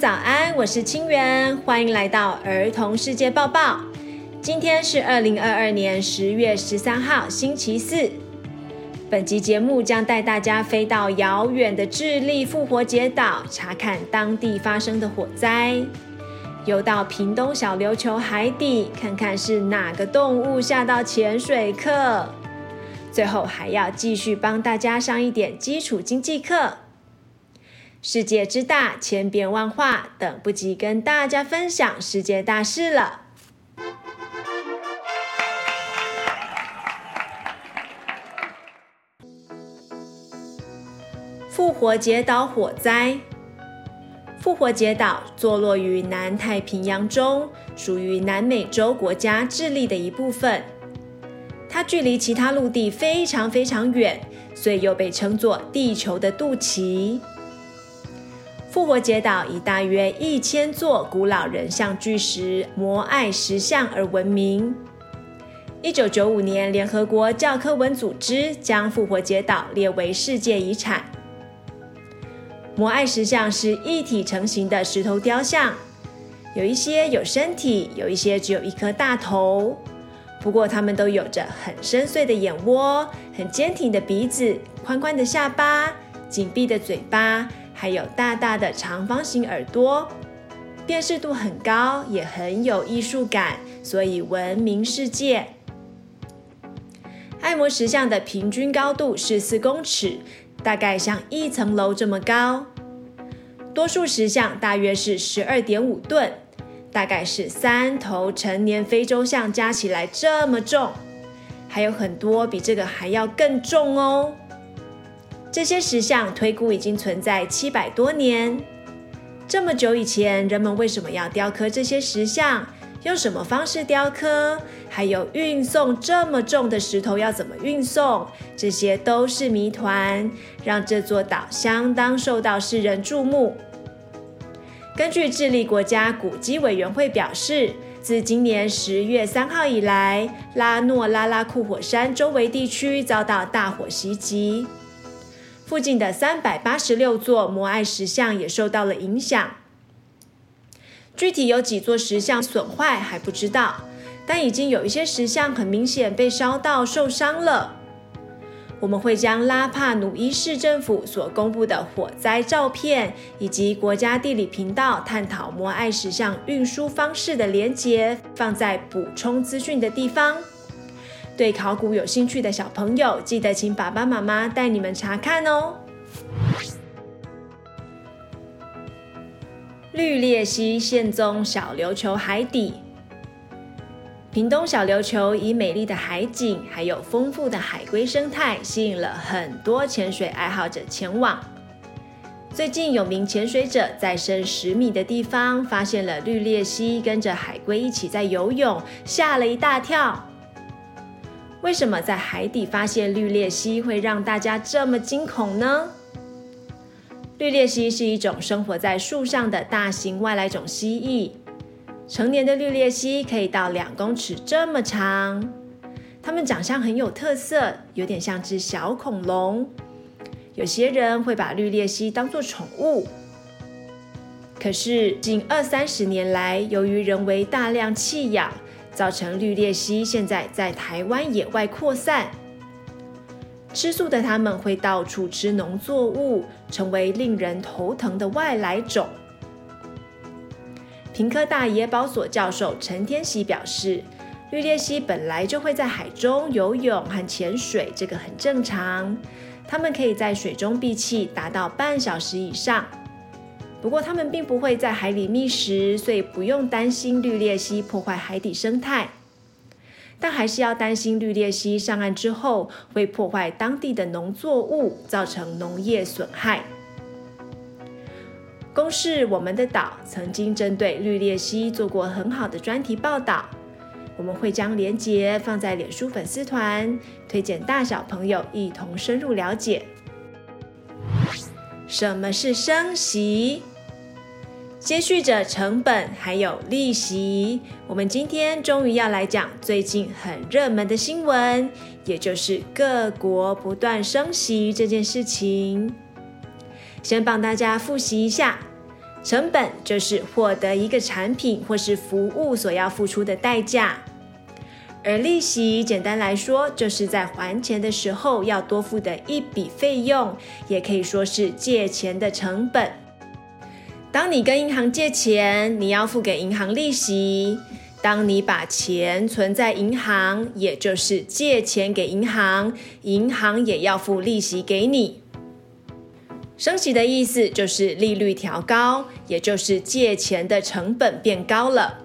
早安，我是清源，欢迎来到儿童世界报报。今天是二零二二年十月十三号，星期四。本集节目将带大家飞到遥远的智利复活节岛，查看当地发生的火灾；游到屏东小琉球海底，看看是哪个动物吓到潜水客。最后还要继续帮大家上一点基础经济课。世界之大，千变万化，等不及跟大家分享世界大事了。复活节岛火灾。复活节岛坐落于南太平洋中，属于南美洲国家智利的一部分。它距离其他陆地非常非常远，所以又被称作“地球的肚脐”。复活节岛以大约一千座古老人像巨石摩艾石像而闻名。一九九五年，联合国教科文组织将复活节岛列为世界遗产。摩艾石像是一体成型的石头雕像，有一些有身体，有一些只有一颗大头。不过，它们都有着很深邃的眼窝、很坚挺的鼻子、宽宽的下巴、紧闭的嘴巴，还有大大的长方形耳朵，辨识度很高，也很有艺术感，所以闻名世界。艾摩石像的平均高度是四公尺，大概像一层楼这么高。多数石像大约是十二点五吨。大概是三头成年非洲象加起来这么重，还有很多比这个还要更重哦。这些石像推估已经存在七百多年。这么久以前，人们为什么要雕刻这些石像？用什么方式雕刻？还有运送这么重的石头要怎么运送？这些都是谜团，让这座岛相当受到世人注目。根据智利国家古迹委员会表示，自今年十月三号以来，拉诺拉拉库火山周围地区遭到大火袭击，附近的三百八十六座摩艾石像也受到了影响。具体有几座石像损坏还不知道，但已经有一些石像很明显被烧到受伤了。我们会将拉帕努伊市政府所公布的火灾照片，以及国家地理频道探讨摩艾石像运输方式的连接，放在补充资讯的地方。对考古有兴趣的小朋友，记得请爸爸妈妈带你们查看哦。绿鬣蜥现踪小琉球海底。屏东小琉球以美丽的海景，还有丰富的海龟生态，吸引了很多潜水爱好者前往。最近有名潜水者在深十米的地方发现了绿鬣蜥，跟着海龟一起在游泳，吓了一大跳。为什么在海底发现绿鬣蜥会让大家这么惊恐呢？绿鬣蜥是一种生活在树上的大型外来种蜥蜴。成年的绿鬣蜥可以到两公尺这么长，它们长相很有特色，有点像只小恐龙。有些人会把绿鬣蜥当作宠物。可是近二三十年来，由于人为大量弃养，造成绿鬣蜥现在在台湾野外扩散。吃素的它们会到处吃农作物，成为令人头疼的外来种。屏科大野保所教授陈天喜表示，绿鬣蜥本来就会在海中游泳和潜水，这个很正常。它们可以在水中闭气达到半小时以上。不过，它们并不会在海里觅食，所以不用担心绿鬣蜥破坏海底生态。但还是要担心绿鬣蜥上岸之后会破坏当地的农作物，造成农业损害。公视我们的岛曾经针对绿鬣蜥做过很好的专题报道，我们会将连结放在脸书粉丝团，推荐大小朋友一同深入了解。什么是升息？接续着成本还有利息，我们今天终于要来讲最近很热门的新闻，也就是各国不断升息这件事情。先帮大家复习一下，成本就是获得一个产品或是服务所要付出的代价，而利息简单来说，就是在还钱的时候要多付的一笔费用，也可以说是借钱的成本。当你跟银行借钱，你要付给银行利息；当你把钱存在银行，也就是借钱给银行，银行也要付利息给你。升息的意思就是利率调高，也就是借钱的成本变高了。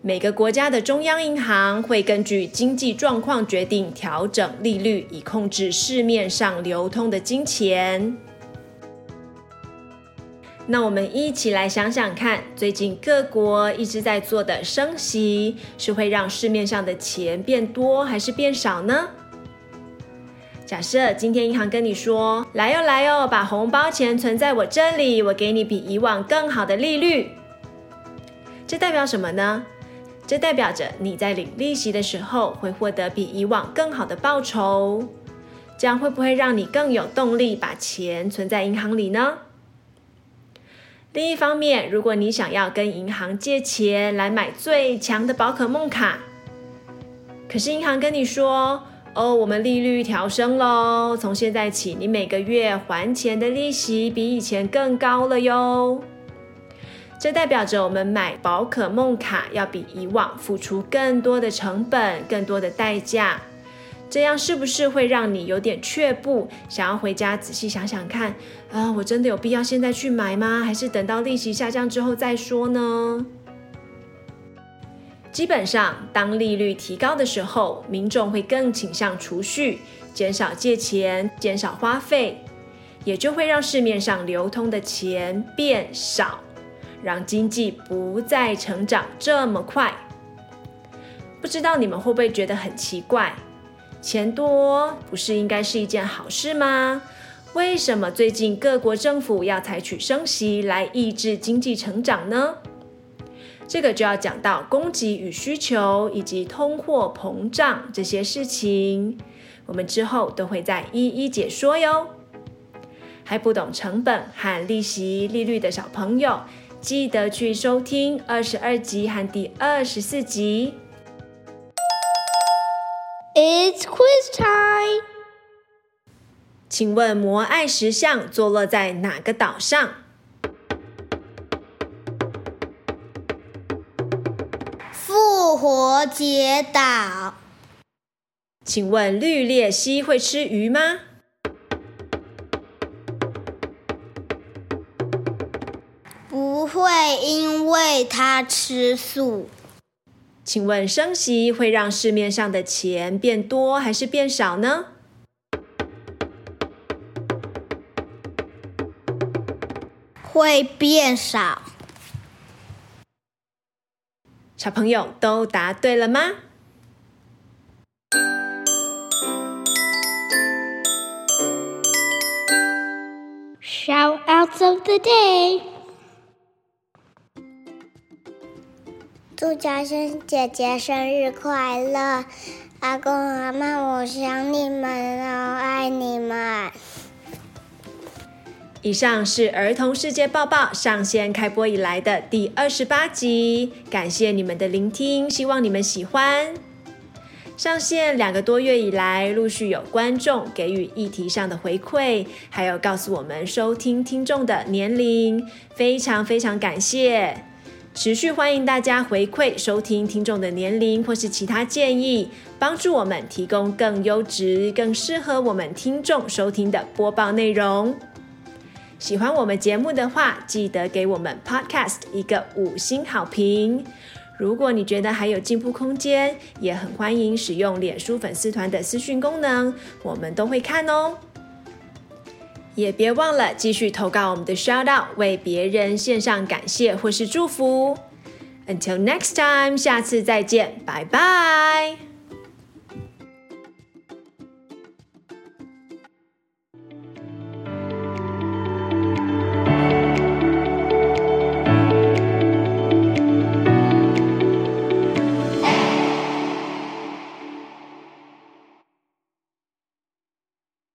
每个国家的中央银行会根据经济状况决定调整利率，以控制市面上流通的金钱。那我们一起来想想看，最近各国一直在做的升息，是会让市面上的钱变多还是变少呢？假设今天银行跟你说：“来哟来哟，把红包钱存在我这里，我给你比以往更好的利率。”这代表什么呢？这代表着你在领利息的时候会获得比以往更好的报酬。这样会不会让你更有动力把钱存在银行里呢？另一方面，如果你想要跟银行借钱来买最强的宝可梦卡，可是银行跟你说，哦，我们利率调升喽！从现在起，你每个月还钱的利息比以前更高了哟。这代表着我们买宝可梦卡要比以往付出更多的成本、更多的代价。这样是不是会让你有点却步，想要回家仔细想想看？啊，我真的有必要现在去买吗？还是等到利息下降之后再说呢？基本上，当利率提高的时候，民众会更倾向储蓄，减少借钱，减少花费，也就会让市面上流通的钱变少，让经济不再成长这么快。不知道你们会不会觉得很奇怪？钱多不是应该是一件好事吗？为什么最近各国政府要采取升息来抑制经济成长呢？这个就要讲到供给与需求以及通货膨胀这些事情，我们之后都会再一一解说哟。还不懂成本和利息利率的小朋友，记得去收听二十二集和第二十四集。It's quiz time！请问摩艾石像坐落在哪个岛上？复活节岛。请问绿鬣蜥会吃鱼吗？不会，因为它吃素。请问升息会让市面上的钱变多还是变少呢？会变少。小朋友都答对了吗？Shoutouts of the day！祝嘉轩姐姐生日快乐！阿公阿妈，我想你们哦，爱你们。以上是儿童世界报报上线开播以来的第二十八集，感谢你们的聆听，希望你们喜欢。上线两个多月以来，陆续有观众给予议题上的回馈，还有告诉我们收听听众的年龄，非常非常感谢。持续欢迎大家回馈收听听众的年龄或是其他建议，帮助我们提供更优质、更适合我们听众收听的播报内容。喜欢我们节目的话，记得给我们 Podcast 一个五星好评。如果你觉得还有进步空间，也很欢迎使用脸书粉丝团的私讯功能，我们都会看哦。也别忘了继续投稿我们的 Shout Out，为别人献上感谢或是祝福。Until next time，下次再见，拜拜。